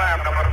में आप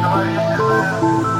noise.